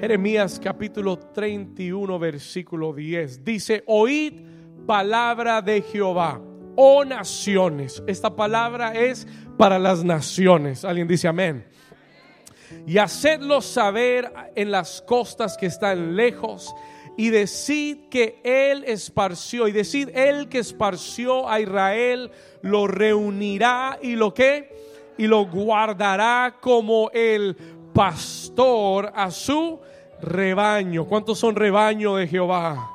Jeremías capítulo 31 versículo 10. Dice, oíd palabra de Jehová, oh naciones. Esta palabra es para las naciones. Alguien dice amén. Y hacedlo saber en las costas que están lejos y decid que Él esparció, y decid Él que esparció a Israel, lo reunirá y lo que, y lo guardará como el pastor a su rebaño. ¿Cuántos son rebaño de Jehová?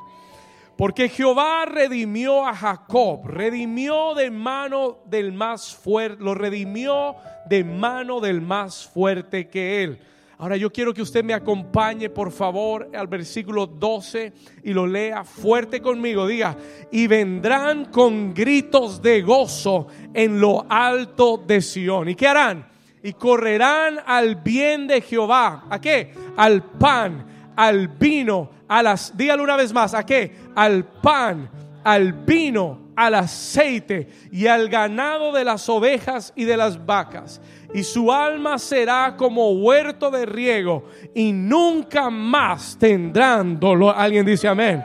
Porque Jehová redimió a Jacob, redimió de mano del más fuerte, lo redimió de mano del más fuerte que él. Ahora yo quiero que usted me acompañe, por favor, al versículo 12 y lo lea fuerte conmigo. Diga, y vendrán con gritos de gozo en lo alto de Sión. ¿Y qué harán? Y correrán al bien de Jehová. ¿A qué? Al pan, al vino, a las... Dígalo una vez más, ¿a qué? Al pan, al vino, al aceite y al ganado de las ovejas y de las vacas y su alma será como huerto de riego y nunca más tendrán dolor. Alguien dice amén.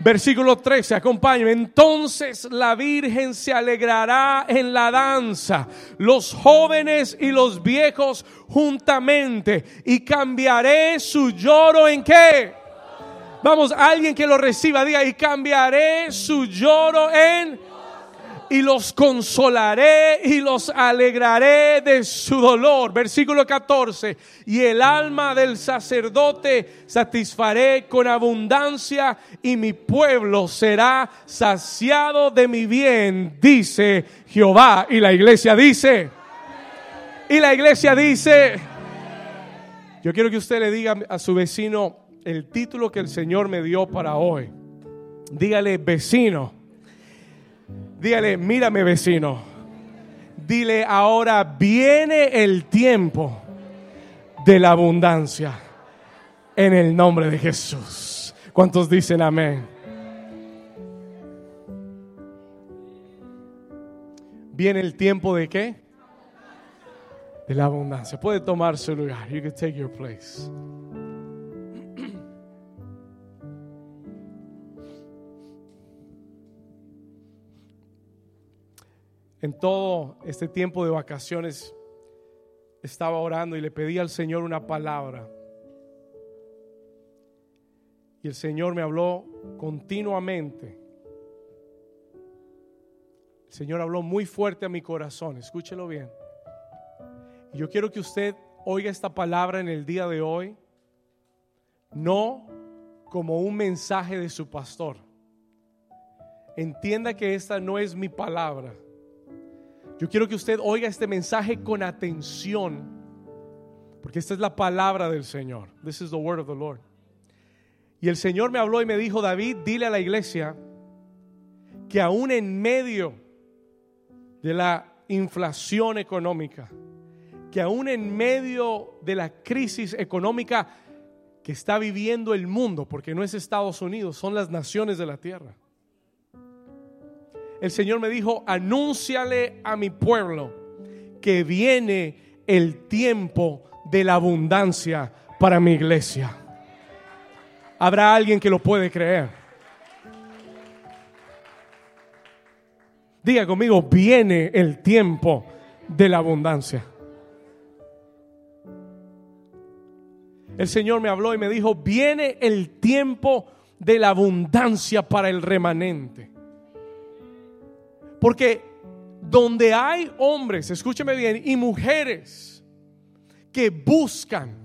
Versículo 13, acompáñame. Entonces la Virgen se alegrará en la danza, los jóvenes y los viejos juntamente, y cambiaré su lloro en qué? Vamos, alguien que lo reciba, diga, y cambiaré su lloro en y los consolaré y los alegraré de su dolor. Versículo 14. Y el alma del sacerdote satisfaré con abundancia y mi pueblo será saciado de mi bien, dice Jehová. Y la iglesia dice, y la iglesia dice, yo quiero que usted le diga a su vecino el título que el Señor me dio para hoy. Dígale, vecino Dígale, mírame vecino. Dile, ahora viene el tiempo de la abundancia. En el nombre de Jesús. ¿Cuántos dicen amén? Viene el tiempo de qué? De la abundancia. Puede tomar su lugar. You can take your place. En todo este tiempo de vacaciones estaba orando y le pedí al Señor una palabra. Y el Señor me habló continuamente. El Señor habló muy fuerte a mi corazón, escúchelo bien. Y yo quiero que usted oiga esta palabra en el día de hoy, no como un mensaje de su pastor. Entienda que esta no es mi palabra. Yo quiero que usted oiga este mensaje con atención, porque esta es la palabra del Señor. This is the word of the Lord. Y el Señor me habló y me dijo, David, dile a la iglesia que aún en medio de la inflación económica, que aún en medio de la crisis económica que está viviendo el mundo, porque no es Estados Unidos, son las naciones de la tierra el Señor me dijo, anúnciale a mi pueblo que viene el tiempo de la abundancia para mi iglesia. Habrá alguien que lo puede creer. Diga conmigo, viene el tiempo de la abundancia. El Señor me habló y me dijo, viene el tiempo de la abundancia para el remanente. Porque donde hay hombres, escúcheme bien, y mujeres que buscan,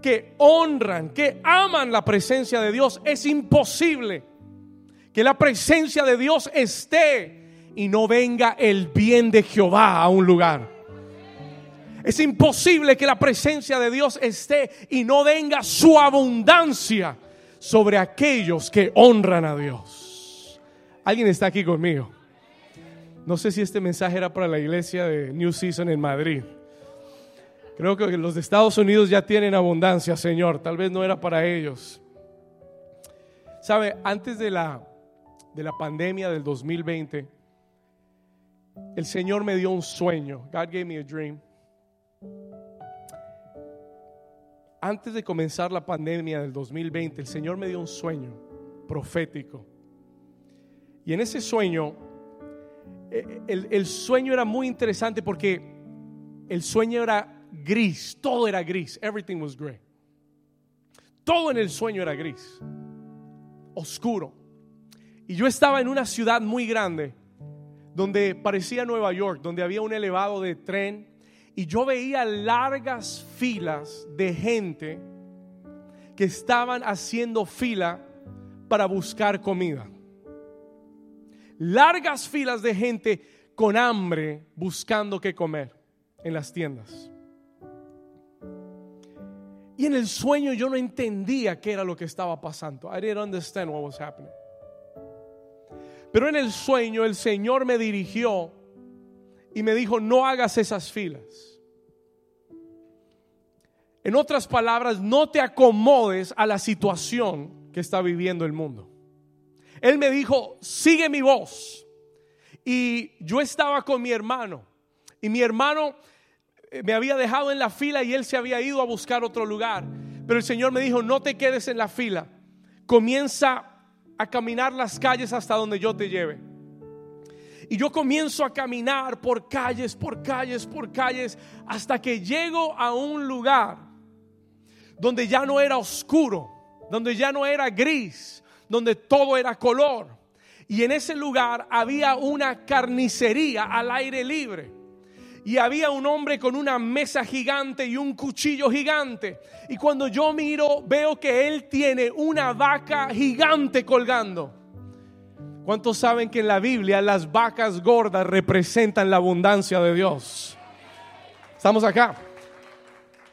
que honran, que aman la presencia de Dios, es imposible que la presencia de Dios esté y no venga el bien de Jehová a un lugar. Es imposible que la presencia de Dios esté y no venga su abundancia sobre aquellos que honran a Dios. ¿Alguien está aquí conmigo? No sé si este mensaje era para la iglesia de New Season en Madrid. Creo que los de Estados Unidos ya tienen abundancia, Señor. Tal vez no era para ellos. Sabe, antes de la, de la pandemia del 2020, el Señor me dio un sueño. God gave me a dream. antes de comenzar la pandemia del 2020, el Señor me dio un sueño profético. Y en ese sueño, el, el sueño era muy interesante porque el sueño era gris, todo era gris, everything was gray. Todo en el sueño era gris, oscuro. Y yo estaba en una ciudad muy grande, donde parecía Nueva York, donde había un elevado de tren, y yo veía largas filas de gente que estaban haciendo fila para buscar comida. Largas filas de gente con hambre buscando qué comer en las tiendas. Y en el sueño yo no entendía qué era lo que estaba pasando. I didn't understand what was happening. Pero en el sueño el Señor me dirigió y me dijo, no hagas esas filas. En otras palabras, no te acomodes a la situación que está viviendo el mundo. Él me dijo, sigue mi voz. Y yo estaba con mi hermano. Y mi hermano eh, me había dejado en la fila y él se había ido a buscar otro lugar. Pero el Señor me dijo, no te quedes en la fila. Comienza a caminar las calles hasta donde yo te lleve. Y yo comienzo a caminar por calles, por calles, por calles, hasta que llego a un lugar donde ya no era oscuro, donde ya no era gris, donde todo era color. Y en ese lugar había una carnicería al aire libre y había un hombre con una mesa gigante y un cuchillo gigante. Y cuando yo miro, veo que él tiene una vaca gigante colgando. ¿Cuántos saben que en la Biblia las vacas gordas representan la abundancia de Dios? Estamos acá.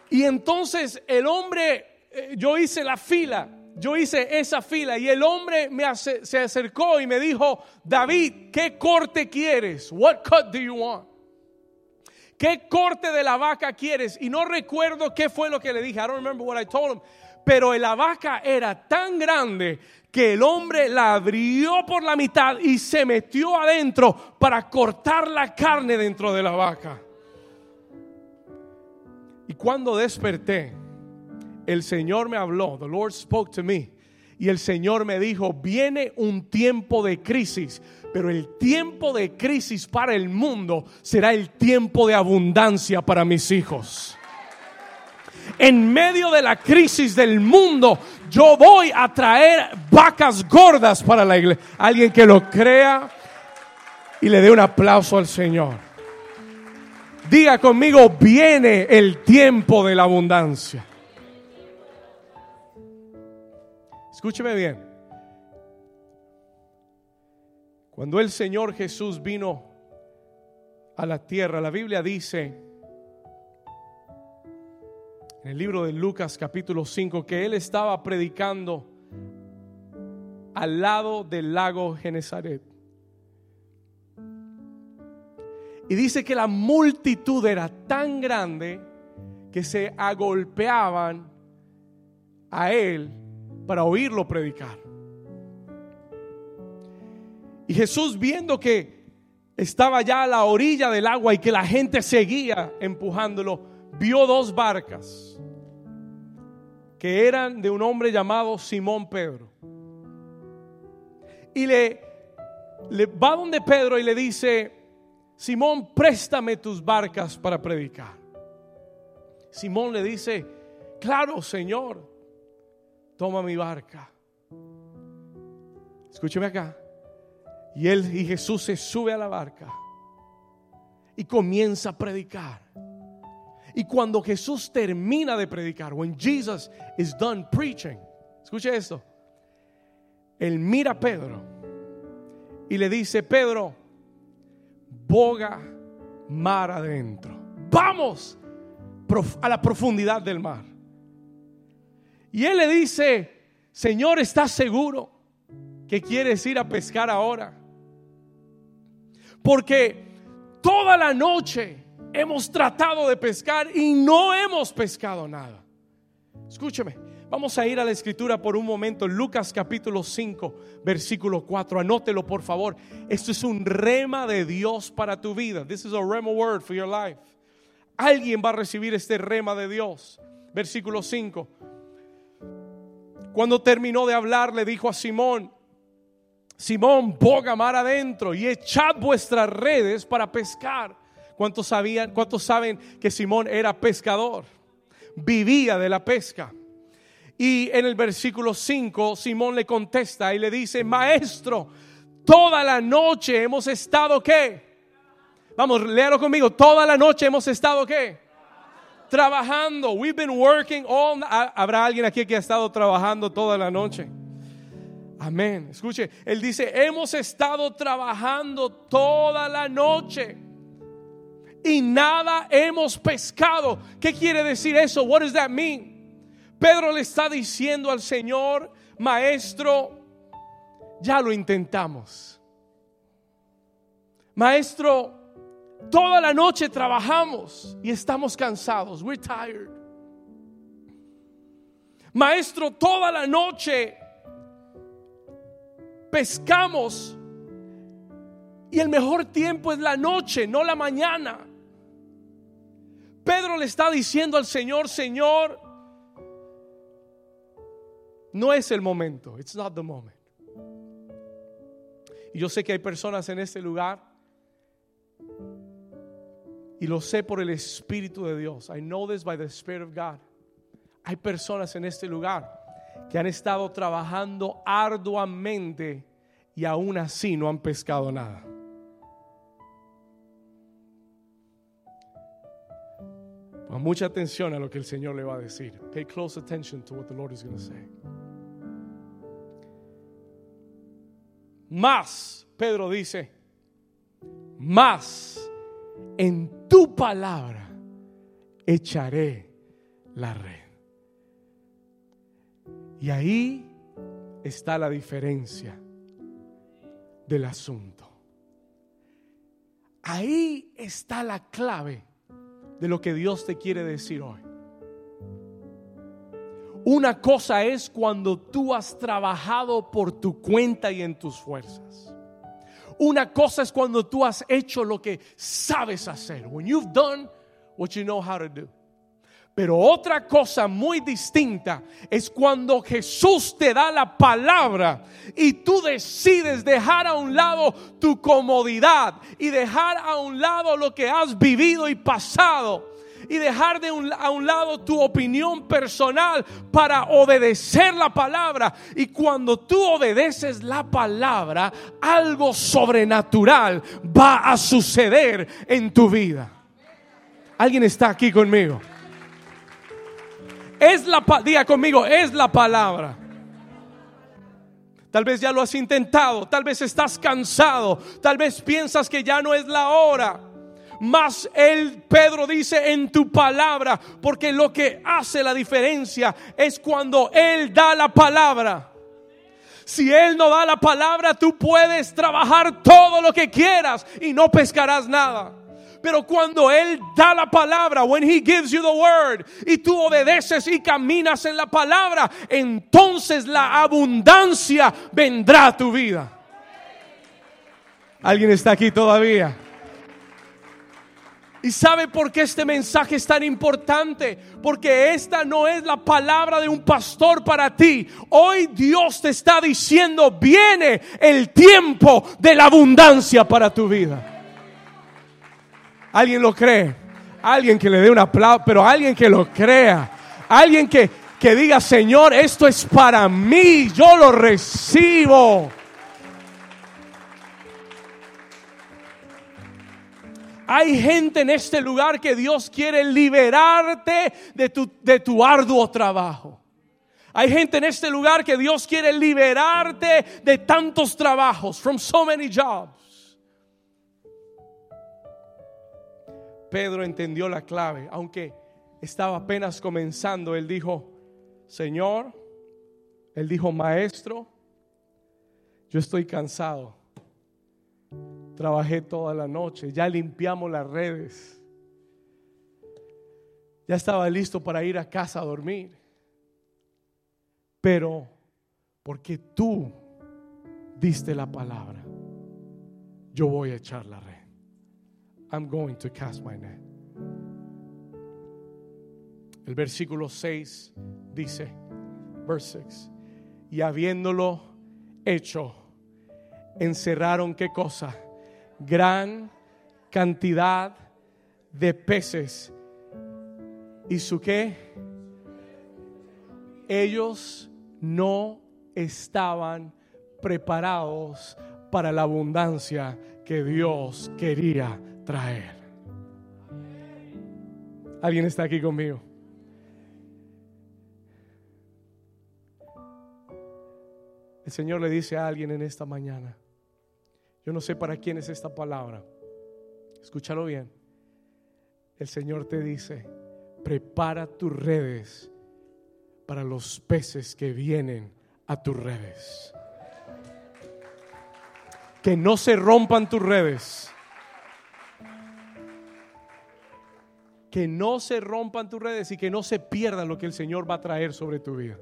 Y entonces el hombre, eh, yo hice la fila, yo hice esa fila y el hombre me se acercó y me dijo, David, ¿qué corte quieres? What cut do you want? ¿Qué corte de la vaca quieres? Y no recuerdo qué fue lo que le dije. I don't remember what I told him. Pero la vaca era tan grande que el hombre la abrió por la mitad y se metió adentro para cortar la carne dentro de la vaca. Y cuando desperté, el Señor me habló, the Lord spoke to me. Y el Señor me dijo, viene un tiempo de crisis, pero el tiempo de crisis para el mundo será el tiempo de abundancia para mis hijos. En medio de la crisis del mundo, yo voy a traer vacas gordas para la iglesia. Alguien que lo crea y le dé un aplauso al Señor. Diga conmigo, viene el tiempo de la abundancia. Escúcheme bien. Cuando el Señor Jesús vino a la tierra, la Biblia dice en el libro de Lucas capítulo 5 que Él estaba predicando al lado del lago Genezaret. Y dice que la multitud era tan grande que se agolpeaban a Él para oírlo predicar. Y Jesús viendo que estaba ya a la orilla del agua y que la gente seguía empujándolo, vio dos barcas que eran de un hombre llamado Simón Pedro. Y le, le va donde Pedro y le dice, Simón, préstame tus barcas para predicar. Simón le dice, claro, Señor, toma mi barca. Escúcheme acá. Y él y Jesús se sube a la barca y comienza a predicar. Y cuando Jesús termina de predicar, when Jesus is done preaching, escuche esto. Él mira a Pedro y le dice, Pedro, boga mar adentro. Vamos a la profundidad del mar. Y él le dice, Señor, ¿estás seguro que quieres ir a pescar ahora? Porque toda la noche hemos tratado de pescar y no hemos pescado nada. Escúcheme, vamos a ir a la escritura por un momento. Lucas capítulo 5, versículo 4. Anótelo por favor. Esto es un rema de Dios para tu vida. This is a rema word for your life. Alguien va a recibir este rema de Dios. versículo 5. Cuando terminó de hablar, le dijo a Simón, Simón, boga mar adentro y echad vuestras redes para pescar. ¿Cuántos sabían, cuántos saben que Simón era pescador? Vivía de la pesca. Y en el versículo 5, Simón le contesta y le dice, maestro, toda la noche hemos estado qué? Vamos, léalo conmigo, toda la noche hemos estado qué? Trabajando. We've been working all Habrá alguien aquí que ha estado trabajando toda la noche. Amén. Escuche, él dice, hemos estado trabajando toda la noche y nada hemos pescado. ¿Qué quiere decir eso? What does that mean? Pedro le está diciendo al Señor, maestro, ya lo intentamos. Maestro, toda la noche trabajamos y estamos cansados. We're tired. Maestro, toda la noche pescamos y el mejor tiempo es la noche, no la mañana. Pedro le está diciendo al Señor, Señor, no es el momento. It's not the moment. Y yo sé que hay personas en este lugar. Y lo sé por el Espíritu de Dios. I know this by the Spirit of God. Hay personas en este lugar que han estado trabajando arduamente y aún así no han pescado nada. Pon mucha atención a lo que el Señor le va a decir. Pay close attention to what the Lord is going to say. Más, Pedro dice, más en tu palabra echaré la red. Y ahí está la diferencia del asunto. Ahí está la clave de lo que Dios te quiere decir hoy. Una cosa es cuando tú has trabajado por tu cuenta y en tus fuerzas. Una cosa es cuando tú has hecho lo que sabes hacer. When you've done what you know how to do. Pero otra cosa muy distinta es cuando Jesús te da la palabra y tú decides dejar a un lado tu comodidad y dejar a un lado lo que has vivido y pasado y dejar de a un lado tu opinión personal para obedecer la palabra. Y cuando tú obedeces la palabra, algo sobrenatural va a suceder en tu vida. ¿Alguien está aquí conmigo? Es la diga conmigo, es la palabra. Tal vez ya lo has intentado, tal vez estás cansado, tal vez piensas que ya no es la hora. Mas el Pedro dice en tu palabra, porque lo que hace la diferencia es cuando Él da la palabra. Si Él no da la palabra, tú puedes trabajar todo lo que quieras y no pescarás nada. Pero cuando Él da la palabra, when He gives you the word, y tú obedeces y caminas en la palabra, entonces la abundancia vendrá a tu vida. ¿Alguien está aquí todavía? ¿Y sabe por qué este mensaje es tan importante? Porque esta no es la palabra de un pastor para ti. Hoy Dios te está diciendo, viene el tiempo de la abundancia para tu vida. ¿Alguien lo cree? Alguien que le dé un aplauso, pero alguien que lo crea. Alguien que, que diga, Señor, esto es para mí, yo lo recibo. Hay gente en este lugar que Dios quiere liberarte de tu, de tu arduo trabajo. Hay gente en este lugar que Dios quiere liberarte de tantos trabajos, from so many jobs. Pedro entendió la clave, aunque estaba apenas comenzando, él dijo, Señor, él dijo, Maestro, yo estoy cansado Trabajé toda la noche, ya limpiamos las redes. Ya estaba listo para ir a casa a dormir. Pero porque tú diste la palabra, yo voy a echar la red. I'm going to cast my net. El versículo 6 dice, verse 6, y habiéndolo hecho, encerraron qué cosa? Gran cantidad de peces. ¿Y su qué? Ellos no estaban preparados para la abundancia que Dios quería traer. ¿Alguien está aquí conmigo? El Señor le dice a alguien en esta mañana, yo no sé para quién es esta palabra, escúchalo bien, el Señor te dice, prepara tus redes para los peces que vienen a tus redes. Que no se rompan tus redes. Que no se rompan tus redes y que no se pierda lo que el Señor va a traer sobre tu vida.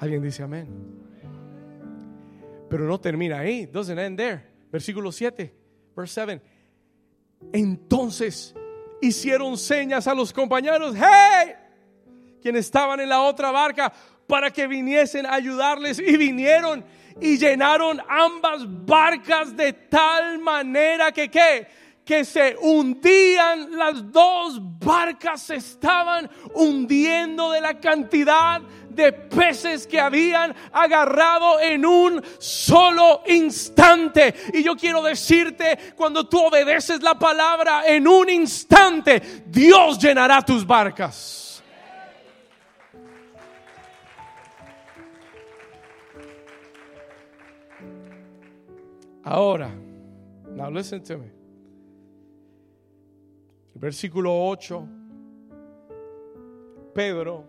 Alguien dice amén. Pero no termina ahí. Doesn't end there. Versículo 7, verse 7. Entonces hicieron señas a los compañeros. ¡Hey! Quienes estaban en la otra barca para que viniesen a ayudarles y vinieron y llenaron ambas barcas de tal manera que qué que se hundían, las dos barcas se estaban hundiendo de la cantidad de peces que habían agarrado en un solo instante. Y yo quiero decirte, cuando tú obedeces la palabra en un instante, Dios llenará tus barcas. Ahora, now listen to me. Versículo 8. Pedro,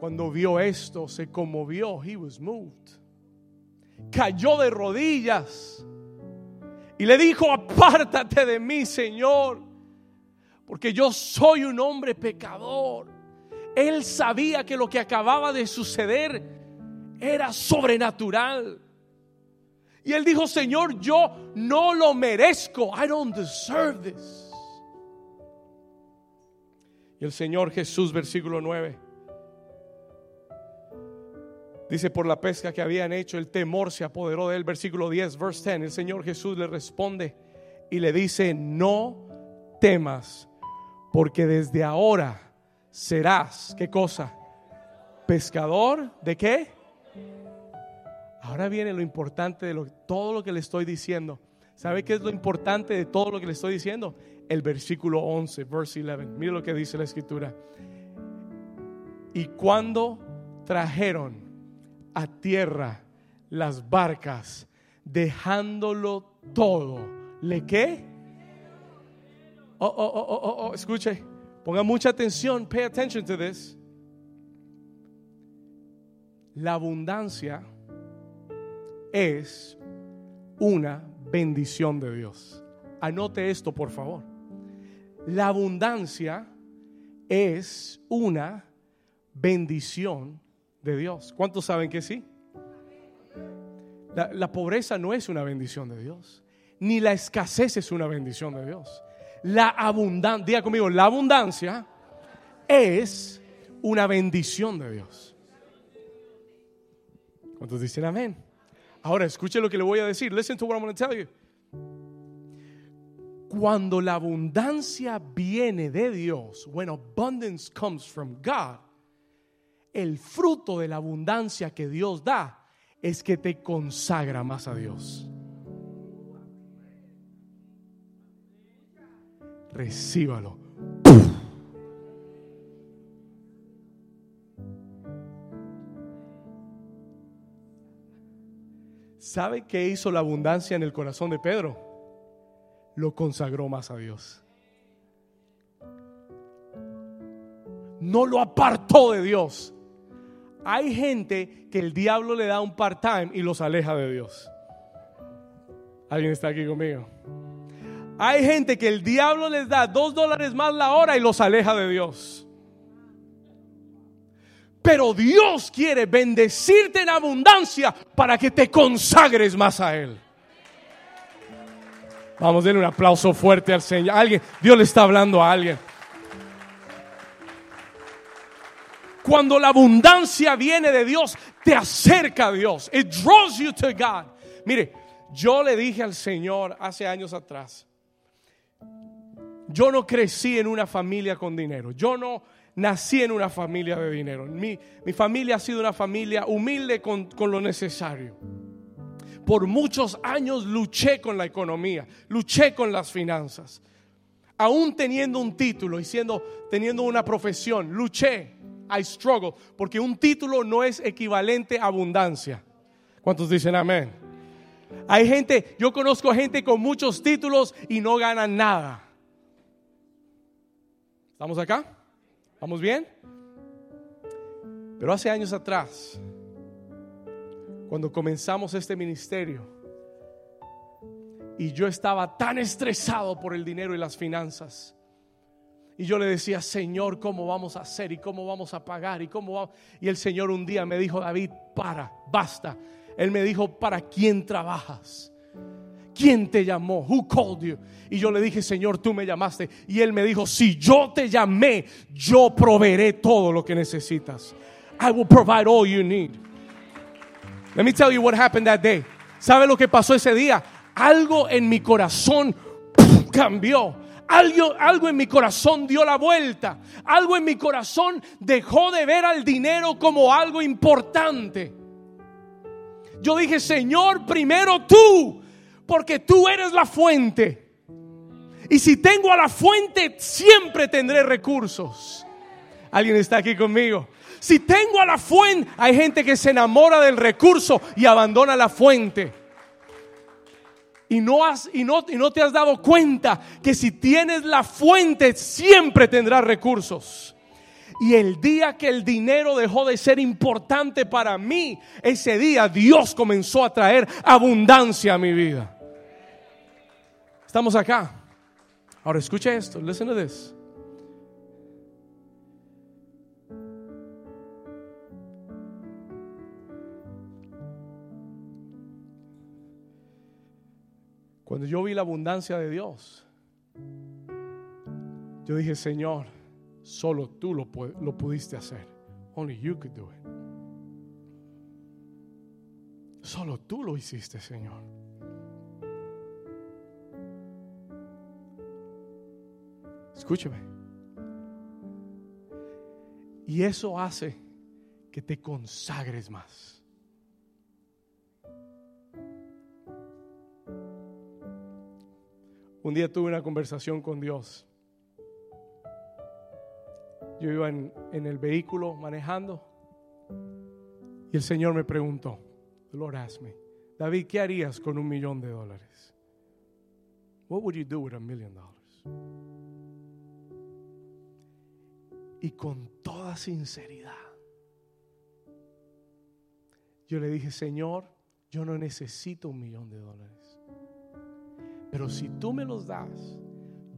cuando vio esto, se conmovió. He was moved. Cayó de rodillas y le dijo, apártate de mí, Señor, porque yo soy un hombre pecador. Él sabía que lo que acababa de suceder era sobrenatural. Y él dijo, Señor, yo no lo merezco. I don't deserve this. Y el Señor Jesús, versículo 9, dice, por la pesca que habían hecho, el temor se apoderó de él. Versículo 10, verse 10, el Señor Jesús le responde y le dice, no temas, porque desde ahora serás, ¿qué cosa? Pescador de qué? Ahora viene lo importante de todo lo que le estoy diciendo. ¿Sabe qué es lo importante de todo lo que le estoy diciendo? El versículo 11, verse 11. Mire lo que dice la escritura. Y cuando trajeron a tierra las barcas, dejándolo todo, ¿le qué? Oh, oh, oh, oh, oh, oh, escuche, ponga mucha atención, pay attention to this. La abundancia es una bendición de Dios. Anote esto, por favor. La abundancia es una bendición de Dios. ¿Cuántos saben que sí? La, pobreza no es una bendición de Dios, ni la escasez es una bendición de Dios. La abundancia, diga conmigo, la abundancia es una bendición de Dios. ¿Cuántos dicen amén? Ahora escuche lo que le voy a decir. Listen to what I'm going to tell you. Cuando la abundancia viene de Dios, when abundance comes from God, el fruto de la abundancia que Dios da es que te consagra más a Dios. Recíbalo. ¿Sabe qué hizo la abundancia en el corazón de Pedro? Lo consagró más a Dios. No lo apartó de Dios. Hay gente que el diablo le da un part-time y los aleja de Dios. ¿Alguien está aquí conmigo? Hay gente que el diablo les da dos dólares más la hora y los aleja de Dios. Pero Dios quiere bendecirte en abundancia para que te consagres más a Él. Vamos, denle un aplauso fuerte al Señor. Alguien, Dios le está hablando a alguien. Cuando la abundancia viene de Dios, te acerca a Dios. It draws you to God. Mire, yo le dije al Señor hace años atrás, yo no crecí en una familia con dinero. Yo no nací en una familia de dinero. Mi, mi familia ha sido una familia humilde con, con lo necesario. Por muchos años luché con la economía, luché con las finanzas. Aún teniendo un título y siendo, teniendo una profesión, luché. I struggle. Porque un título no es equivalente a abundancia. ¿Cuántos dicen amén? Hay gente, yo conozco gente con muchos títulos y no ganan nada. ¿Estamos acá? ¿Vamos bien? Pero hace años atrás, cuando comenzamos este ministerio, y yo estaba tan estresado por el dinero y las finanzas, y yo le decía, Señor, ¿cómo vamos a hacer? ¿Y cómo vamos a pagar? ¿Y cómo? Y el Señor un día me dijo, David, para, basta. Él me dijo, ¿para quién trabajas? ¿Quién te llamó? Who called you? Y yo le dije, Señor, tú me llamaste. Y él me dijo, si yo te llamé, yo proveeré todo lo que necesitas. I will provide all you need. Let me tell you what happened that day. ¿Sabe lo que pasó ese día? Algo en mi corazón cambió. Algo, algo en mi corazón dio la vuelta. Algo en mi corazón dejó de ver al dinero como algo importante. Yo dije, Señor, primero tú porque tú eres la fuente. Y si tengo a la fuente, siempre tendré recursos. ¿Alguien está aquí conmigo? Si tengo a la fuente, hay gente que se enamora del recurso y abandona la fuente. Y no, has, y, no, y no te has dado cuenta que si tienes la fuente, siempre tendrás recursos. Y el día que el dinero dejó de ser importante para mí, ese día Dios comenzó a traer abundancia a mi vida. Estamos acá. Ahora escucha esto. Listen to this. Cuando yo vi la abundancia de Dios, yo dije, Señor, solo tú lo, lo pudiste hacer. Only you could do it. Solo tú lo hiciste, Señor. Escúcheme. Y eso hace que te consagres más. Un día tuve una conversación con Dios. Yo iba en, el vehículo manejando y el Señor me preguntó, Lord asked me, David, ¿qué harías con un millón de dólares? What would you do with a million dollars? Y con toda sinceridad. Yo le dije, Señor, yo no necesito un millón de dólares. Pero si tú me los das,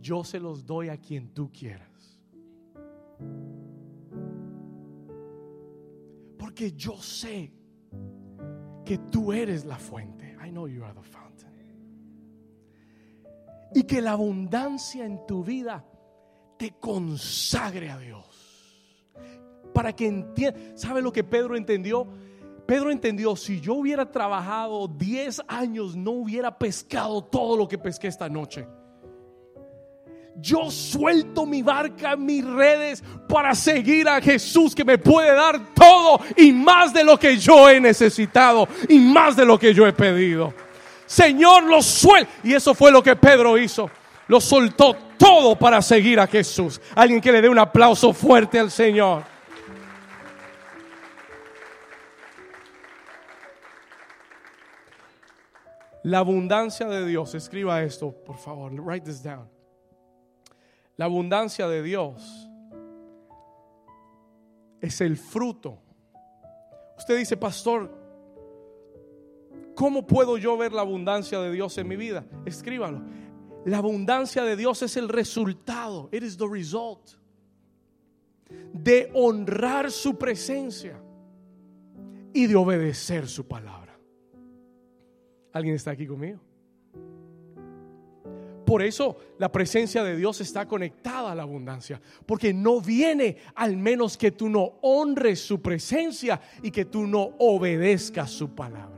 yo se los doy a quien tú quieras. Porque yo sé que tú eres la fuente. I know you are the fountain. Y que la abundancia en tu vida te consagre a Dios para que entienda. ¿Sabe lo que Pedro entendió? Pedro entendió, si yo hubiera trabajado 10 años, no hubiera pescado todo lo que pesqué esta noche. Yo suelto mi barca, mis redes para seguir a Jesús que me puede dar todo y más de lo que yo he necesitado y más de lo que yo he pedido. Señor, lo suelto. Y eso fue lo que Pedro hizo. Lo soltó todo para seguir a Jesús. Alguien que le dé un aplauso fuerte al Señor. La abundancia de Dios, escriba esto, por favor, write this down. La abundancia de Dios es el fruto. Usted dice, pastor, ¿cómo puedo yo ver la abundancia de Dios en mi vida? Escríbalo. La abundancia de Dios es el resultado, it is the result de honrar su presencia y de obedecer su palabra. ¿Alguien está aquí conmigo? Por eso la presencia de Dios está conectada a la abundancia, porque no viene al menos que tú no honres su presencia y que tú no obedezcas su palabra.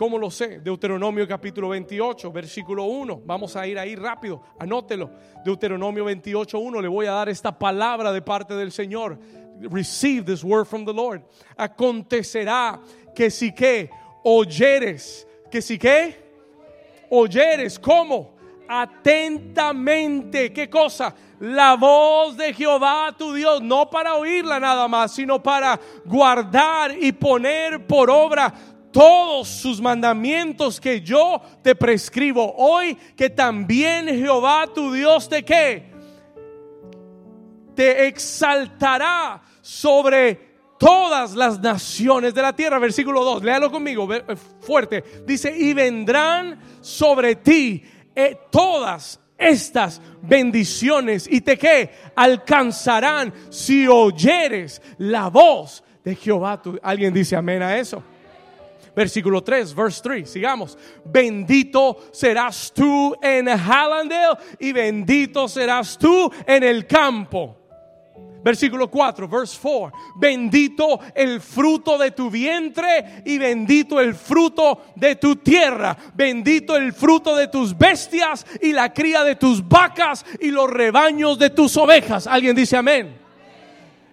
¿Cómo lo sé? Deuteronomio capítulo 28, versículo 1. Vamos a ir ahí rápido, anótelo. Deuteronomio 28, 1. Le voy a dar esta palabra de parte del Señor. Receive this word from the Lord. Acontecerá que si que oyeres, que si que oyeres, ¿cómo? Atentamente, ¿qué cosa? La voz de Jehová tu Dios, no para oírla nada más, sino para guardar y poner por obra todos sus mandamientos que yo te prescribo hoy, que también Jehová tu Dios te que te exaltará sobre todas las naciones de la tierra. Versículo 2, léalo conmigo, eh, fuerte. Dice, y vendrán sobre ti eh, todas estas bendiciones y te que alcanzarán si oyeres la voz de Jehová. Alguien dice amén a eso. Versículo 3, verse 3, sigamos. Bendito serás tú en Hallandale y bendito serás tú en el campo. Versículo 4, verse 4. Bendito el fruto de tu vientre y bendito el fruto de tu tierra. Bendito el fruto de tus bestias y la cría de tus vacas y los rebaños de tus ovejas. ¿Alguien dice amén?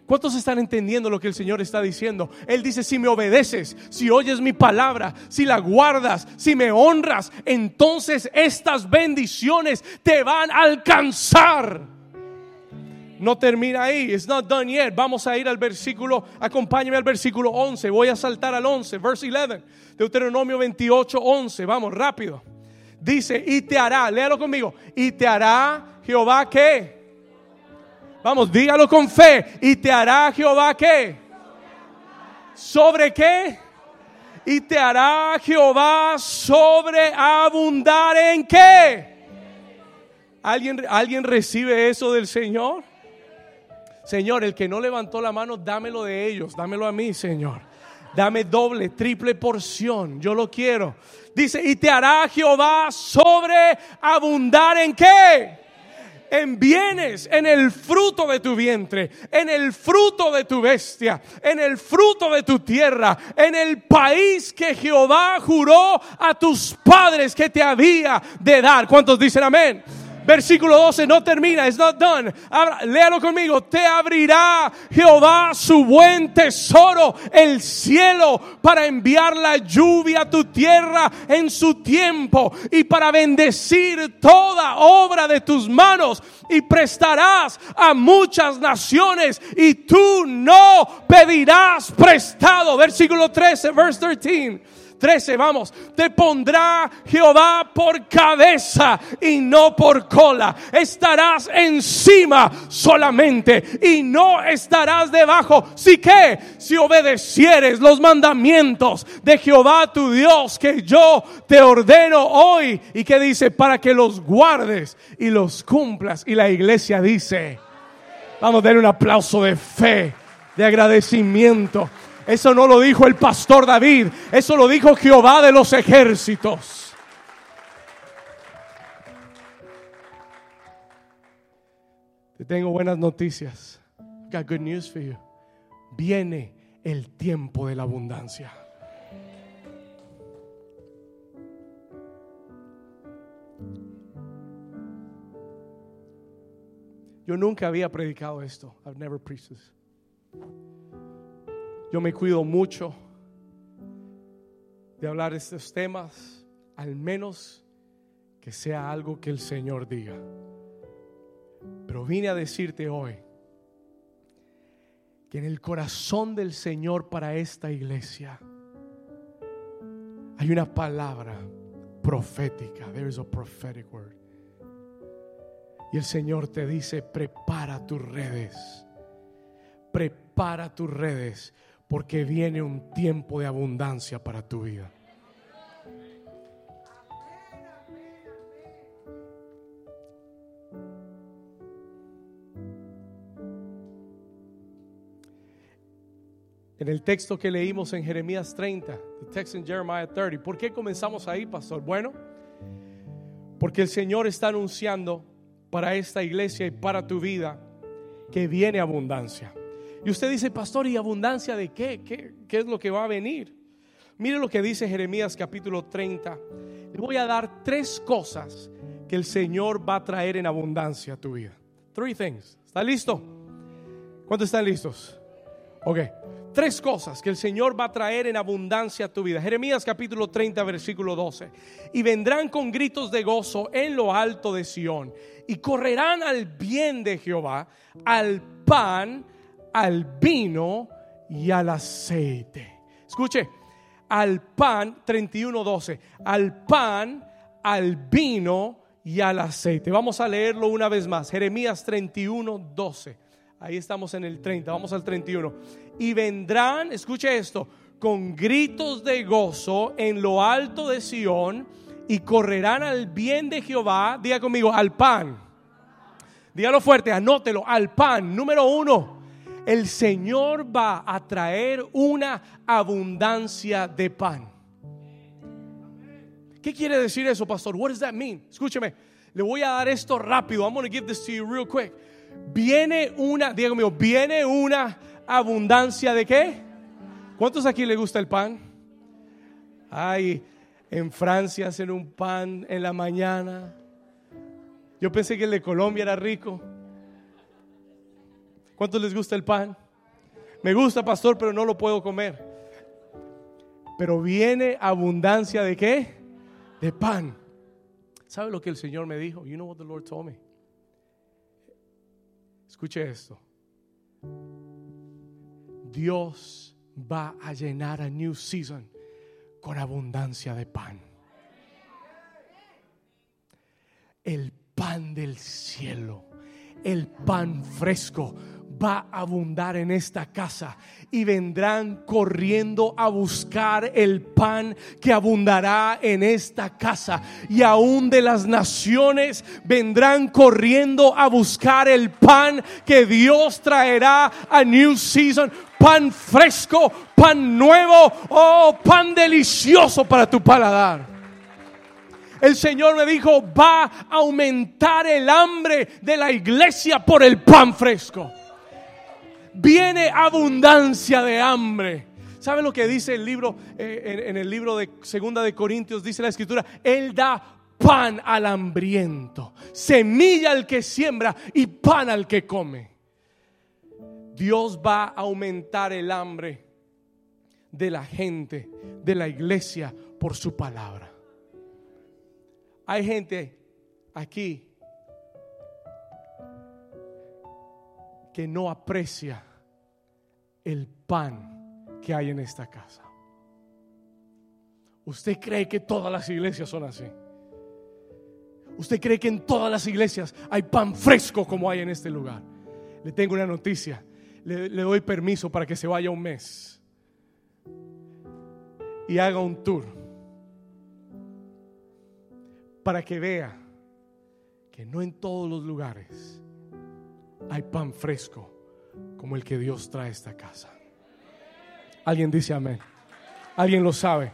¿Cuántos están entendiendo lo que el Señor está diciendo? Él dice, si me obedeces, si oyes mi palabra, si la guardas, si me honras, entonces estas bendiciones te van a alcanzar. No termina ahí, it's not done yet. Vamos a ir al versículo, acompáñame al versículo 11. Voy a saltar al 11, verse 11. Deuteronomio 28, 11. Vamos, rápido. Dice, y te hará, léalo conmigo, y te hará Jehová que Vamos, dígalo con fe. Y te hará Jehová qué? ¿Sobre qué? Y te hará Jehová sobreabundar en qué? ¿Alguien, ¿Alguien recibe eso del Señor? Señor, el que no levantó la mano, dámelo de ellos, dámelo a mí, Señor. Dame doble, triple porción, yo lo quiero. Dice, y te hará Jehová sobreabundar en qué? En bienes, en el fruto de tu vientre, en el fruto de tu bestia, en el fruto de tu tierra, en el país que Jehová juró a tus padres que te había de dar. ¿Cuántos dicen amén? Versículo 12 no termina, it's not done. léalo conmigo. Te abrirá Jehová su buen tesoro, el cielo, para enviar la lluvia a tu tierra en su tiempo y para bendecir toda obra de tus manos y prestarás a muchas naciones y tú no pedirás prestado. Versículo 13, verse 13. 13, vamos. Te pondrá Jehová por cabeza y no por cola. Estarás encima solamente y no estarás debajo. Si que, si obedecieres los mandamientos de Jehová tu Dios que yo te ordeno hoy y que dice para que los guardes y los cumplas. Y la iglesia dice, vamos a dar un aplauso de fe, de agradecimiento. Eso no lo dijo el pastor David, eso lo dijo Jehová de los ejércitos. Te tengo buenas noticias. Got good news for you. Viene el tiempo de la abundancia. Yo nunca había predicado esto. I've never preached this. Yo me cuido mucho de hablar estos temas, al menos que sea algo que el Señor diga. Pero vine a decirte hoy que en el corazón del Señor para esta iglesia hay una palabra profética. There is a prophetic word. Y el Señor te dice, prepara tus redes. Prepara tus redes porque viene un tiempo de abundancia para tu vida. En el texto que leímos en Jeremías 30, the text in Jeremiah 30, ¿por qué comenzamos ahí, pastor? Bueno, Porque el Señor está anunciando para esta iglesia y para tu vida que viene abundancia. Y usted dice, pastor, ¿y abundancia de qué? ¿Qué, qué es lo que va a venir? Mire lo que dice Jeremías capítulo 30. Le voy a dar tres cosas que el Señor va a traer en abundancia a tu vida. Three things. ¿Está listo? ¿Cuántos están listos? Ok. Tres cosas que el Señor va a traer en abundancia a tu vida. Jeremías capítulo 30, versículo 12. Y vendrán con gritos de gozo en lo alto de Sión. Y correrán al bien de Jehová, al pan, al vino y al aceite. Escuche, al pan, 31, 12. Al pan, al vino y al aceite. Vamos a leerlo una vez más. Jeremías 31, 12. Ahí estamos en el 30, vamos al 31. Y vendrán, escuche esto, con gritos de gozo en lo alto de Sión y correrán al bien de Jehová. Diga conmigo, al pan. Dígalo fuerte, anótelo, al pan. Número uno, el Señor va a traer una abundancia de pan. ¿Qué quiere decir eso, pastor? What does that mean? Escúcheme, le voy a dar esto rápido. I'm going to give this to you real quick viene una, diga conmigo, viene una abundancia de qué? ¿Cuántos aquí le gusta el pan? Ay, en Francia hacen un pan en la mañana. Yo pensé que el de Colombia era rico. ¿Cuántos les gusta el pan? Me gusta, pastor, pero no lo puedo comer. Pero viene abundancia de qué? De pan. ¿Sabe lo que el Señor me dijo? You know what the Lord told me. Escuche esto. Dios va a llenar a New Season con abundancia de pan. El pan del cielo, el pan fresco va a abundar en esta casa y vendrán corriendo a buscar el pan que abundará en esta casa. Y aún de las naciones vendrán corriendo a buscar el pan que Dios traerá a New Season. Pan fresco, pan nuevo, oh, pan delicioso para tu paladar. El Señor me dijo, va a aumentar el hambre de la iglesia por el pan fresco viene abundancia de hambre. ¿Sabe lo que dice el libro, eh, en, el libro de Segunda de Corintios? Dice la escritura, Él da pan al hambriento, semilla al que siembra y pan al que come. Dios va a aumentar el hambre de la gente, de la iglesia, por su palabra. Hay gente aquí que no aprecia el pan que hay en esta casa. ¿Usted cree que todas las iglesias son así? ¿Usted cree que en todas las iglesias hay pan fresco como hay en este lugar? Le tengo una noticia. Le, doy permiso para que se vaya un mes y haga un tour para que vea que no en todos los lugares hay pan fresco como el que Dios trae a esta casa. Alguien dice amén. Alguien lo sabe.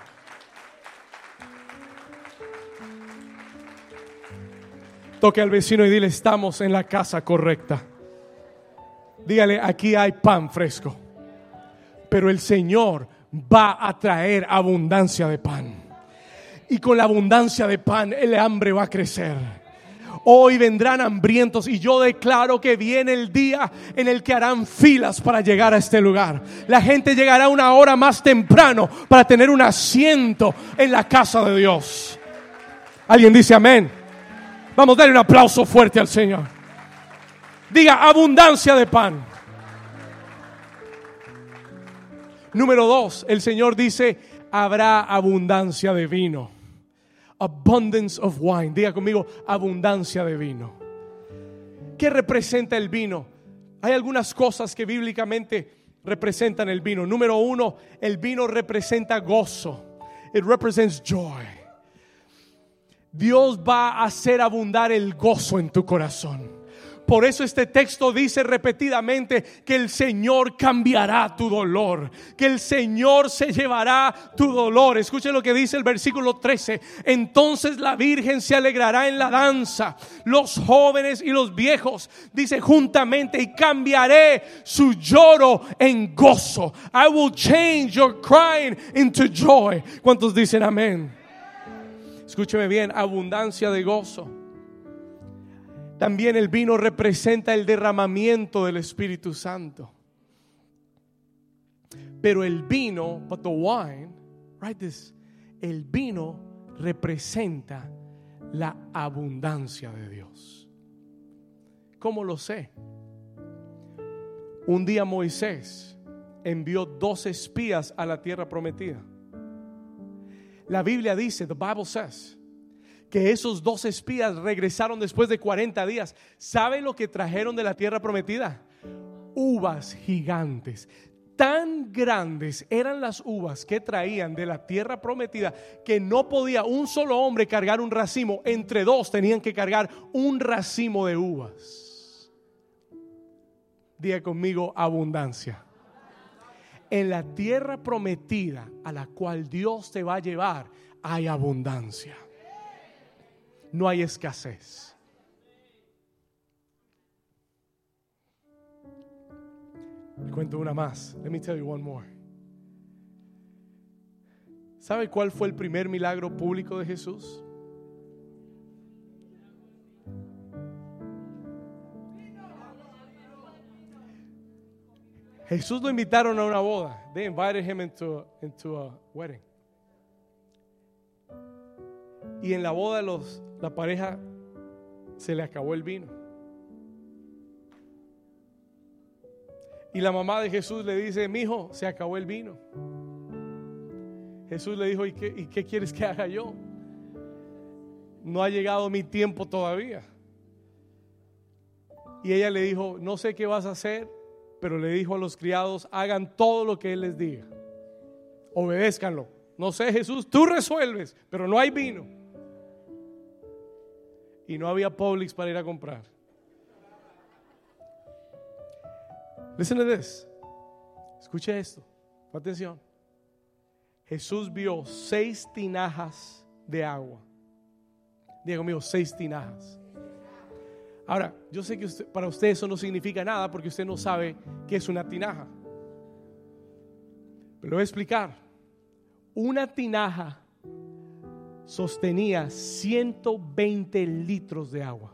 Toque al vecino y dile, estamos en la casa correcta. Dígale, aquí hay pan fresco. Pero el Señor va a traer abundancia de pan. Y con la abundancia de pan el hambre va a crecer Hoy vendrán hambrientos y yo declaro que viene el día en el que harán filas para llegar a este lugar. La gente llegará una hora más temprano para tener un asiento en la casa de Dios. ¿Alguien dice amén? Vamos a darle un aplauso fuerte al Señor. Diga abundancia de pan. Número dos, el Señor dice, habrá abundancia de vino abundance of wine. Diga conmigo, abundancia de vino. ¿Qué representa el vino? Hay algunas cosas que bíblicamente representan el vino. Número uno, el vino representa gozo. It represents joy. Dios va a hacer abundar el gozo en tu corazón. Por eso este texto dice repetidamente que el Señor cambiará tu dolor, que el Señor se llevará tu dolor. Escuchen lo que dice el versículo 13. Entonces la Virgen se alegrará en la danza, los jóvenes y los viejos, dice juntamente, y cambiaré su lloro en gozo. I will change your crying into joy. ¿Cuántos dicen amén? Escúcheme bien, abundancia de gozo. También el vino representa el derramamiento del Espíritu Santo. Pero el vino, but the wine, write this, el vino representa la abundancia de Dios. ¿Cómo lo sé? Un día Moisés envió dos espías a la tierra prometida. La Biblia dice, the Bible says, que esos dos espías regresaron después de 40 días. ¿Sabe lo que trajeron de la tierra prometida? Uvas gigantes. Tan grandes eran las uvas que traían de la tierra prometida que no podía un solo hombre cargar un racimo. Entre dos tenían que cargar un racimo de uvas. Diga conmigo abundancia en la tierra prometida a la cual Dios te va a llevar, hay abundancia. No hay escasez. cuento una más. Let me tell you one more. ¿Sabe cuál fue el primer milagro público de Jesús? Jesús lo invitaron a una boda. They invited him into, into a wedding. Y en la boda los, la pareja se le acabó el vino. Y la mamá de Jesús le dice, mi hijo, se acabó el vino. Jesús le dijo, ¿y qué, ¿y qué quieres que haga yo? No ha llegado mi tiempo todavía. Y ella le dijo, no sé qué vas a hacer, pero le dijo a los criados, hagan todo lo que Él les diga. Obedézcanlo. No sé, Jesús, tú resuelves, pero no hay vino. Y no había Publix para ir a comprar. Listen to this. Escuche esto. Atención. Jesús vio seis tinajas de agua. Diga mío, seis tinajas. Ahora, yo sé que para usted eso no significa nada porque usted no sabe qué es una tinaja. Pero lo voy a explicar. Una tinaja sostenía 120 litros de agua.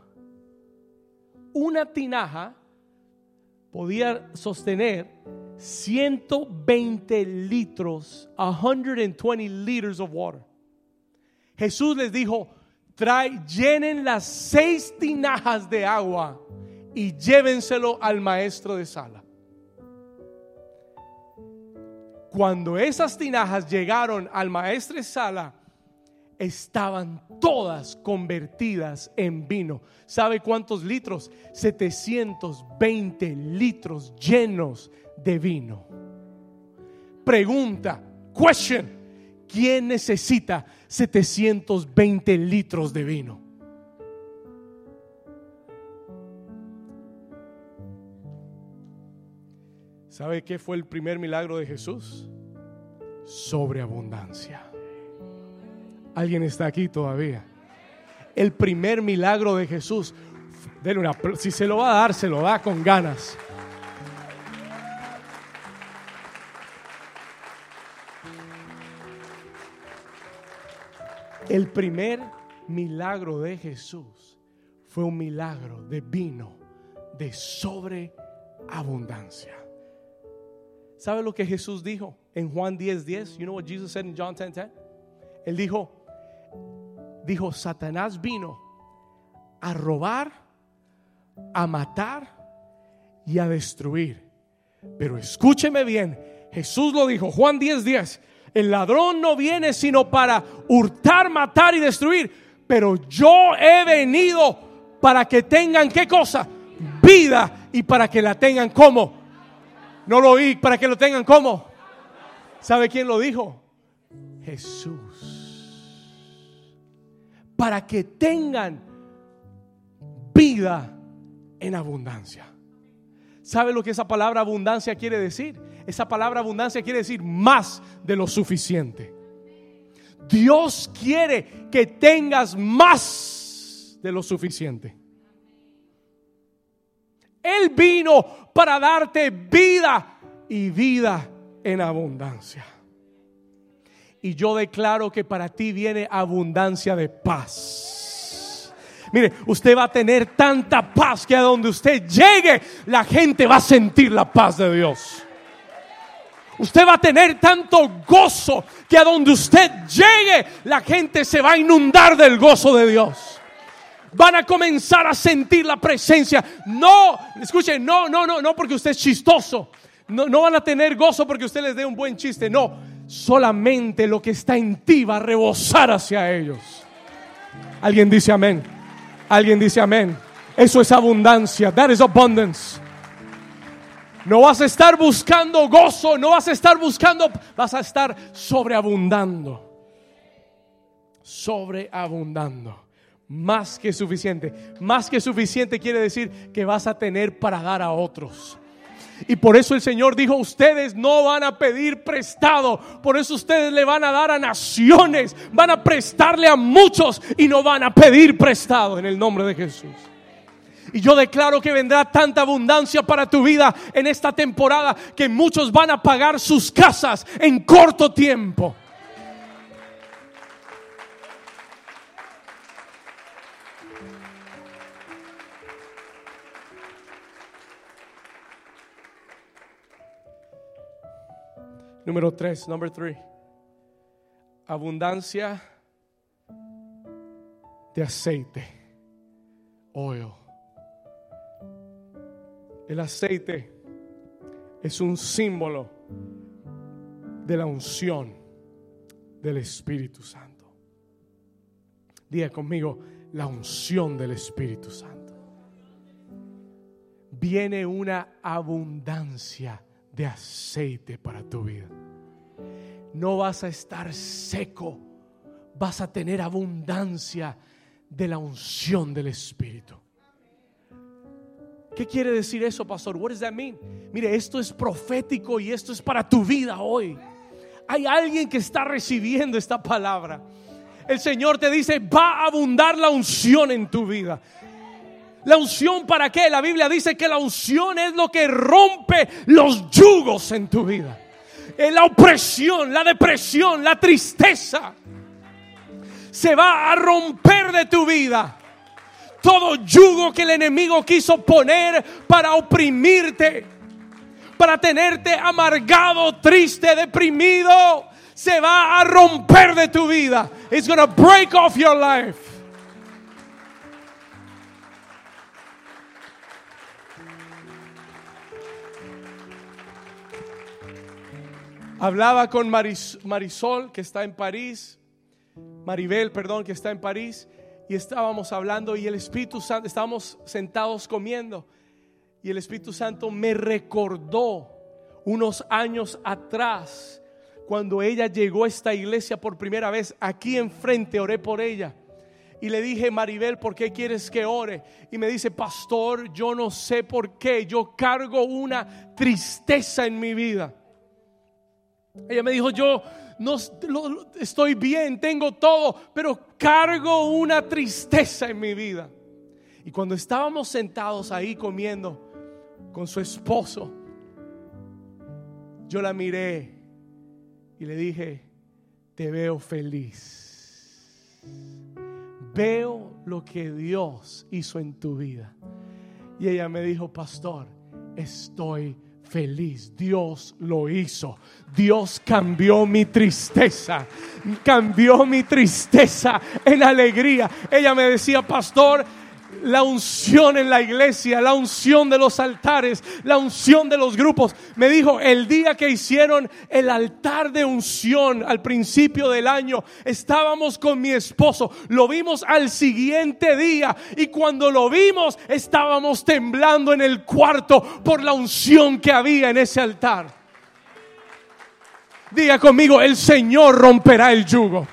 Una tinaja podía sostener 120 litros, 120 liters of water. Jesús les dijo, trae, llenen las seis tinajas de agua y llévenselo al maestro de sala. Cuando esas tinajas llegaron al maestro de sala, estaban todas convertidas en vino. ¿Sabe cuántos litros? 720 litros llenos de vino. Pregunta, question. ¿Quién necesita 720 litros de vino? ¿Sabe qué fue el primer milagro de Jesús? Sobreabundancia. ¿Alguien está aquí todavía? El primer milagro de Jesús. una, si se lo va a dar, se lo da con ganas. El primer milagro de Jesús fue un milagro de vino de sobreabundancia. ¿Sabe lo que Jesús dijo en Juan 10:10? 10? You know what Jesus said in John 10:10? Él dijo, dijo, Satanás vino a robar, a matar y a destruir. Pero escúcheme bien, Jesús lo dijo, Juan 10:10. 10, el ladrón no viene sino para hurtar, matar y destruir. Pero yo he venido para que tengan qué cosa? Vida y para que la tengan como. No lo oí, para que lo tengan como. ¿Sabe quién lo dijo? Jesús. Para que tengan vida en abundancia. ¿Sabe lo que esa palabra abundancia quiere decir? Esa palabra abundancia quiere decir más de lo suficiente. Dios quiere que tengas más de lo suficiente. Él vino para darte vida y vida en abundancia. Y yo declaro que para ti viene abundancia de paz. Mire, usted va a tener tanta paz que a donde usted llegue, la gente va a sentir la paz de Dios. Usted va a tener tanto gozo que a donde usted llegue, la gente se va a inundar del gozo de Dios. Van a comenzar a sentir la presencia. No, escuchen, no, no, no, no porque usted es chistoso. No, no van a tener gozo porque usted les dé un buen chiste. No, solamente lo que está en ti va a rebosar hacia ellos. Alguien dice amén. Alguien dice amén. Eso es abundancia. That is abundance. No vas a estar buscando gozo, no vas a estar buscando, vas a estar sobreabundando. Sobreabundando. Más que suficiente. Más que suficiente quiere decir que vas a tener para dar a otros. Y por eso el Señor dijo, ustedes no van a pedir prestado, por eso ustedes le van a dar a naciones, van a prestarle a muchos y no van a pedir prestado en el nombre de Jesús. Y yo declaro que vendrá tanta abundancia para tu vida en esta temporada que muchos van a pagar sus casas en corto tiempo. Número tres, number three. Abundancia de aceite. Oil. El aceite es un símbolo de la unción del Espíritu Santo. Diga conmigo, la unción del Espíritu Santo. Viene una abundancia de aceite para tu vida. No vas a estar seco, vas a tener abundancia de la unción del Espíritu. ¿Qué quiere decir eso, pastor? What does that mean? Mire, esto es profético y esto es para tu vida hoy. Hay alguien que está recibiendo esta palabra. El Señor te dice, va a abundar la unción en tu vida. La unción para qué? La Biblia dice que la unción es lo que rompe los yugos en tu vida. Eh, la opresión, la depresión, la tristeza se va a romper de tu vida todo yugo que el enemigo quiso poner para oprimirte, para tenerte amargado, triste, deprimido, se va a romper de tu vida. It's going to break off your life. Hablaba con Marisol, que está en París, Maribel, perdón, que está en París, y estábamos hablando y el Espíritu Santo, estábamos sentados comiendo y el Espíritu Santo me recordó unos años atrás cuando ella llegó a esta iglesia por primera vez, aquí enfrente oré por ella. Y le dije, Maribel, ¿por qué quieres que ore? Y me dice, pastor, yo no sé por qué, yo cargo una tristeza en mi vida. Ella me dijo, yo no, estoy bien, tengo todo, pero cargo una tristeza en mi vida. Y cuando estábamos sentados ahí comiendo con su esposo, yo la miré y le dije, te veo feliz. Veo lo que Dios hizo en tu vida. Y ella me dijo, pastor, estoy feliz feliz. Dios lo hizo. Dios cambió mi tristeza. Cambió mi tristeza en alegría. Ella me decía, pastor, la unción en la iglesia, la unción de los altares, la unción de los grupos. Me dijo, el día que hicieron el altar de unción al principio del año, estábamos con mi esposo, lo vimos al siguiente día y cuando lo vimos estábamos temblando en el cuarto por la unción que había en ese altar. Diga conmigo, el Señor romperá el yugo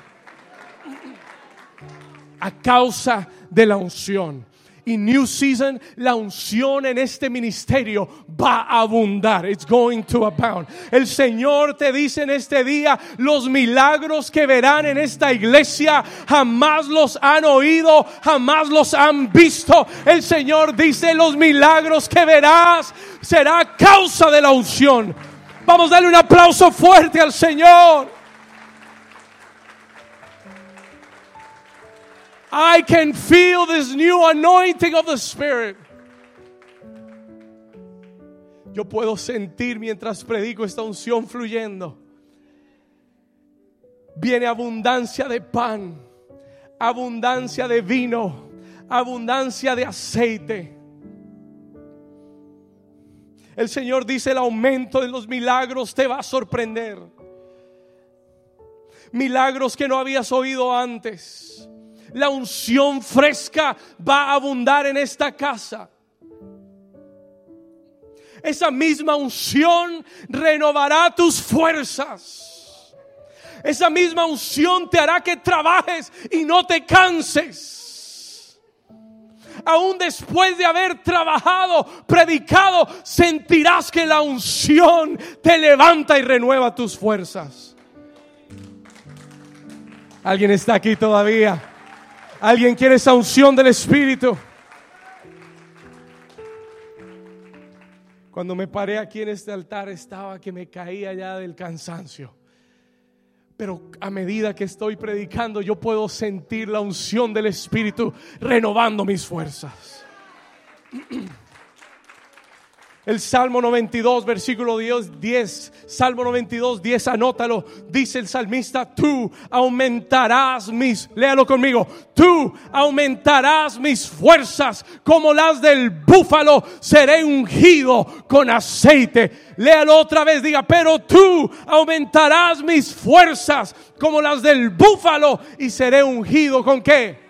a causa de la unción. Y New Season, la unción en este ministerio va a abundar. It's going to abound. El Señor te dice en este día, los milagros que verán en esta iglesia jamás los han oído, jamás los han visto. El Señor dice, los milagros que verás será causa de la unción. Vamos a darle un aplauso fuerte al Señor. I can feel this new anointing of the Spirit. Yo puedo sentir mientras predico esta unción fluyendo. Viene abundancia de pan, abundancia de vino, abundancia de aceite. El Señor dice, el aumento de los milagros te va a sorprender. Milagros que no habías oído antes la unción fresca va a abundar en esta casa. Esa misma unción renovará tus fuerzas. Esa misma unción te hará que trabajes y no te canses. Aún después de haber trabajado, predicado, sentirás que la unción te levanta y renueva tus fuerzas. ¿Alguien está aquí todavía? ¿Alguien quiere esa unción del Espíritu? Cuando me paré aquí en este altar estaba que me caía ya del cansancio. Pero a medida que estoy predicando yo puedo sentir la unción del Espíritu renovando mis fuerzas. El Salmo 92, versículo 10, Salmo 92, 10, anótalo. Dice el salmista, tú aumentarás mis, léalo conmigo, tú aumentarás mis fuerzas como las del búfalo, seré ungido con aceite. Léalo otra vez, diga, pero tú aumentarás mis fuerzas como las del búfalo y seré ungido con qué?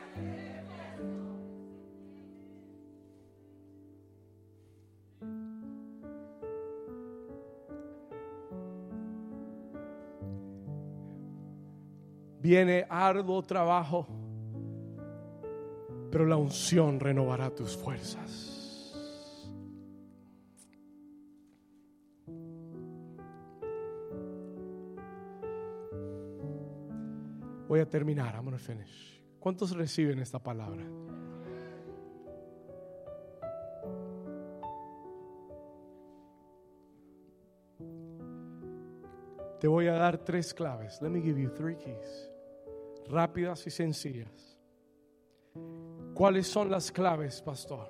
Viene arduo trabajo, pero la unción renovará tus fuerzas. Voy a terminar. I'm gonna finish. ¿Cuántos reciben esta palabra? Te voy a dar tres claves. Let me give you three keys rápidas y sencillas. ¿Cuáles son las claves, pastor,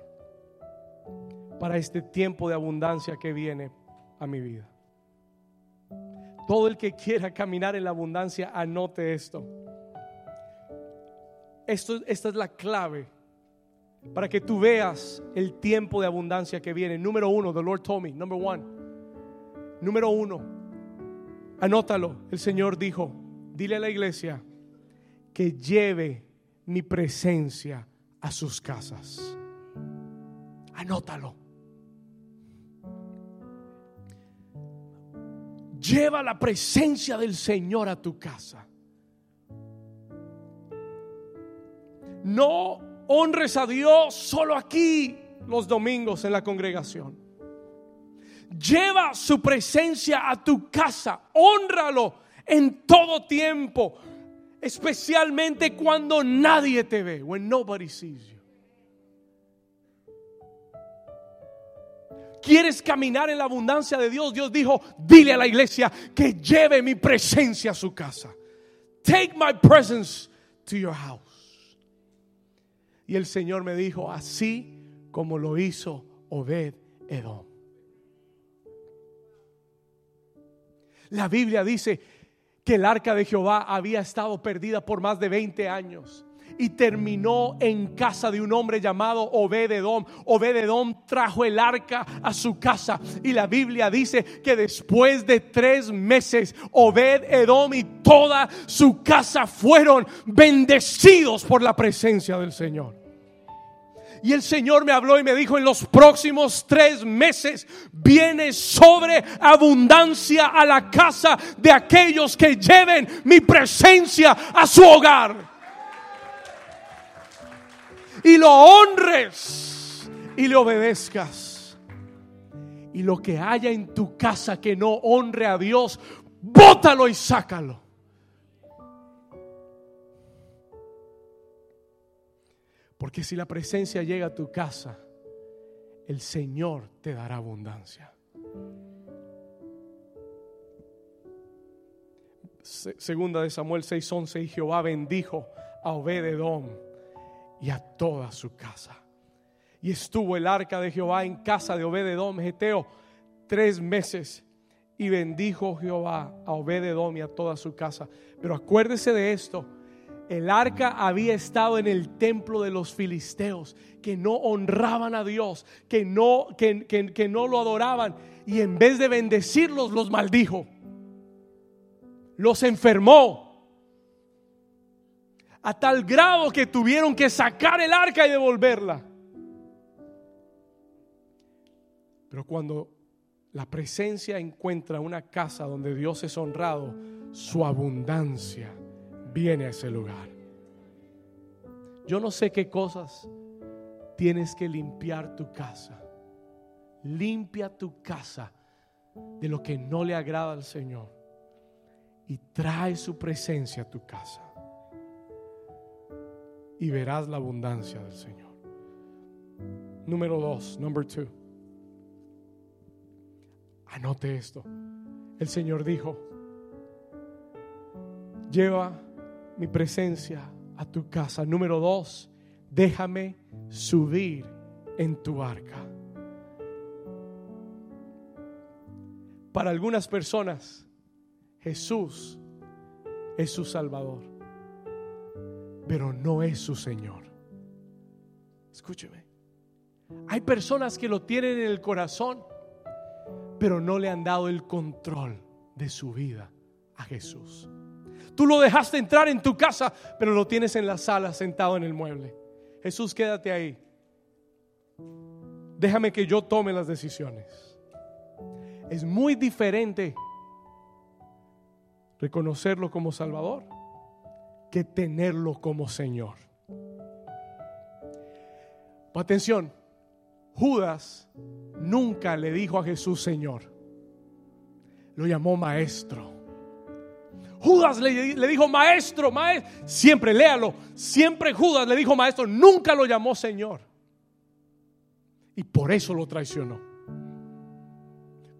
para este tiempo de abundancia que viene a mi vida? Todo el que quiera caminar en la abundancia, anote esto. esto esta es la clave para que tú veas el tiempo de abundancia que viene. Número uno, the Lord told me, number one. Número uno, anótalo. El Señor dijo, dile a la iglesia, que lleve mi presencia a sus casas. Anótalo. Lleva la presencia del Señor a tu casa. No honres a Dios solo aquí los domingos en la congregación. Lleva su presencia a tu casa. Honralo en todo tiempo especialmente cuando nadie te ve, when nobody sees you. ¿Quieres caminar en la abundancia de Dios? Dios dijo, dile a la iglesia que lleve mi presencia a su casa. Take my presence to your house. Y el Señor me dijo, así como lo hizo Obed Edom. La Biblia dice que el arca de Jehová había estado perdida por más de 20 años y terminó en casa de un hombre llamado Obededom. Obededom trajo el arca a su casa y la Biblia dice que después de tres meses Obededom y toda su casa fueron bendecidos por la presencia del Señor. Y el Señor me habló y me dijo, en los próximos tres meses viene sobre abundancia a la casa de aquellos que lleven mi presencia a su hogar. y lo honres y le obedezcas. Y lo que haya en tu casa que no honre a Dios, bótalo y sácalo. Porque si la presencia llega a tu casa, el Señor te dará abundancia. Segunda de Samuel 6:11 y Jehová bendijo a Obededom y a toda su casa. Y estuvo el arca de Jehová en casa de Obededom, Geteo, tres meses. Y bendijo Jehová a Obededom y a toda su casa. Pero acuérdese de esto el arca había estado en el templo de los filisteos, que no honraban a Dios, que no, que, que no lo adoraban, y en vez de bendecirlos, los maldijo, los enfermó, a tal grado que tuvieron que sacar el arca y devolverla. Pero cuando la presencia encuentra una casa donde Dios es honrado, su abundancia viene a ese lugar. Yo no sé qué cosas tienes que limpiar tu casa. Limpia tu casa de lo que no le agrada al Señor y trae su presencia a tu casa. Y verás la abundancia del Señor. Número dos, number two. Anote esto. El Señor dijo, lleva mi presencia a tu casa. Número dos, déjame subir en tu barca. Para algunas personas, Jesús es su Salvador, pero no es su Señor. Escúcheme. Hay personas que lo tienen en el corazón, pero no le han dado el control de su vida a Jesús. Tú lo dejaste entrar en tu casa, pero lo tienes en la sala sentado en el mueble. Jesús, quédate ahí. Déjame que yo tome las decisiones. Es muy diferente reconocerlo como Salvador que tenerlo como Señor. Atención, Judas nunca le dijo a Jesús Señor, lo llamó maestro. Judas le, dijo maestro, maestro. Siempre, léalo. Siempre Judas le dijo maestro. Nunca lo llamó Señor. Y por eso lo traicionó.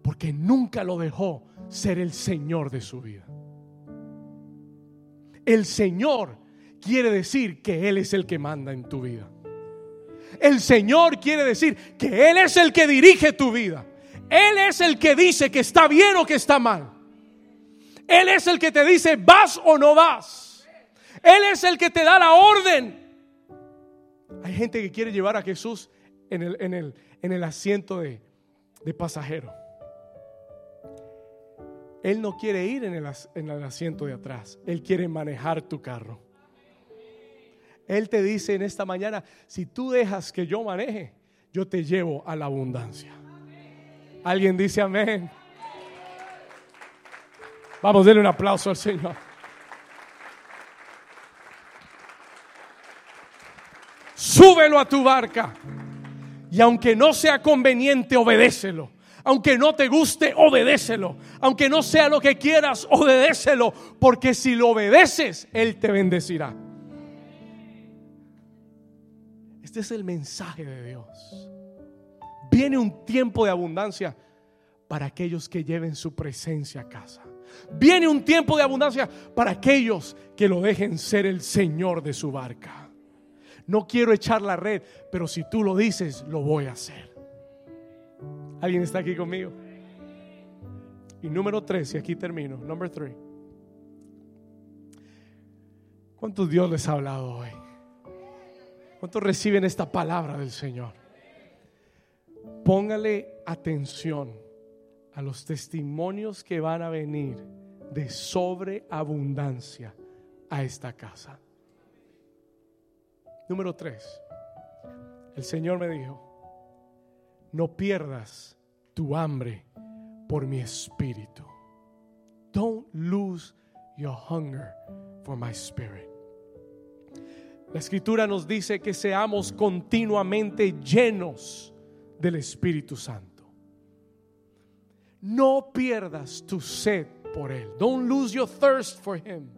Porque nunca lo dejó ser el Señor de su vida. El Señor quiere decir que Él es el que manda en tu vida. El Señor quiere decir que Él es el que dirige tu vida. Él es el que dice que está bien o que está mal. Él es el que te dice, vas o no vas. Él es el que te da la orden. Hay gente que quiere llevar a Jesús en el, en el, en el asiento de, de, pasajero. Él no quiere ir en el, en el asiento de atrás. Él quiere manejar tu carro. Él te dice en esta mañana, si tú dejas que yo maneje, yo te llevo a la abundancia. Alguien dice amén. Vamos, denle un aplauso al Señor. Súbelo a tu barca. Y aunque no sea conveniente, obedécelo. Aunque no te guste, obedécelo. Aunque no sea lo que quieras, obedécelo. Porque si lo obedeces, Él te bendecirá. Este es el mensaje de Dios. Viene un tiempo de abundancia para aquellos que lleven su presencia a casa. Viene un tiempo de abundancia para aquellos que lo dejen ser el Señor de su barca. No quiero echar la red, pero si tú lo dices, lo voy a hacer. ¿Alguien está aquí conmigo? Y número tres, y aquí termino. Number three. ¿Cuántos Dios les ha hablado hoy? ¿Cuántos reciben esta palabra del Señor? Póngale atención a los testimonios que van a venir de sobreabundancia a esta casa. Número tres, el Señor me dijo, no pierdas tu hambre por mi espíritu. Don't lose your hunger for my spirit. La escritura nos dice que seamos continuamente llenos del Espíritu Santo. No pierdas tu sed por Él. Don't lose your thirst for Him.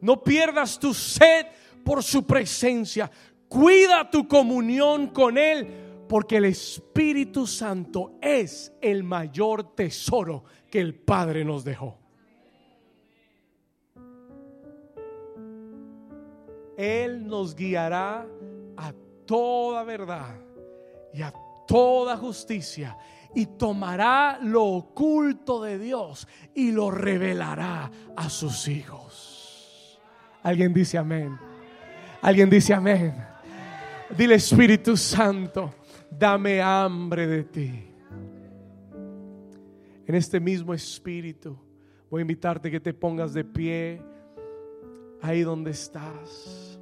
No pierdas tu sed por su presencia. Cuida tu comunión con Él porque el Espíritu Santo es el mayor tesoro que el Padre nos dejó. Él nos guiará a toda verdad y a toda justicia y tomará lo oculto de Dios y lo revelará a sus hijos. Alguien dice amén. Alguien dice amén. Dile Espíritu Santo, dame hambre de ti. En este mismo espíritu voy a invitarte que te pongas de pie ahí donde estás.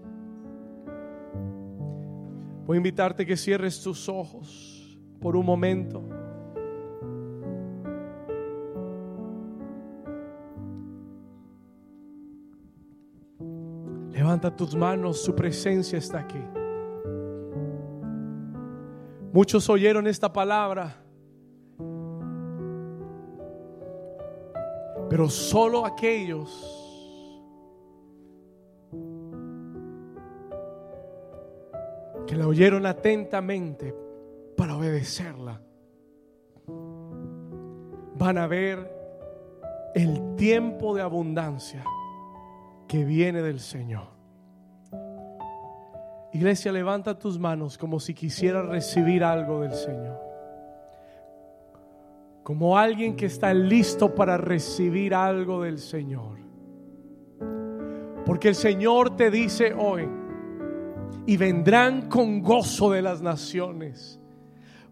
Voy a invitarte que cierres tus ojos por un momento. Tus manos, su presencia está aquí. Muchos oyeron esta palabra, pero solo aquellos que la oyeron atentamente para obedecerla van a ver el tiempo de abundancia que viene del Señor. Iglesia, levanta tus manos como si quisieras recibir algo del Señor. Como alguien que está listo para recibir algo del Señor. Porque el Señor te dice hoy, y vendrán con gozo de las naciones,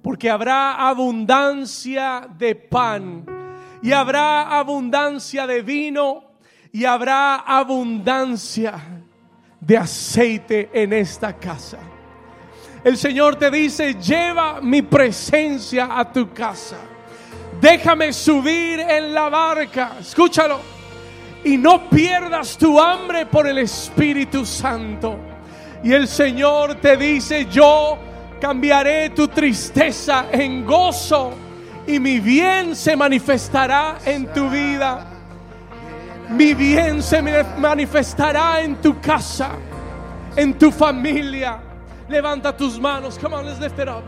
porque habrá abundancia de pan y habrá abundancia de vino y habrá abundancia de aceite en esta casa. El Señor te dice, lleva mi presencia a tu casa. Déjame subir en la barca. Escúchalo. Y no pierdas tu hambre por el Espíritu Santo. Y el Señor te dice, yo cambiaré tu tristeza en gozo y mi bien se manifestará en tu vida mi bien se manifestará en tu casa, en tu familia. Levanta tus manos. Come on, let's lift it up.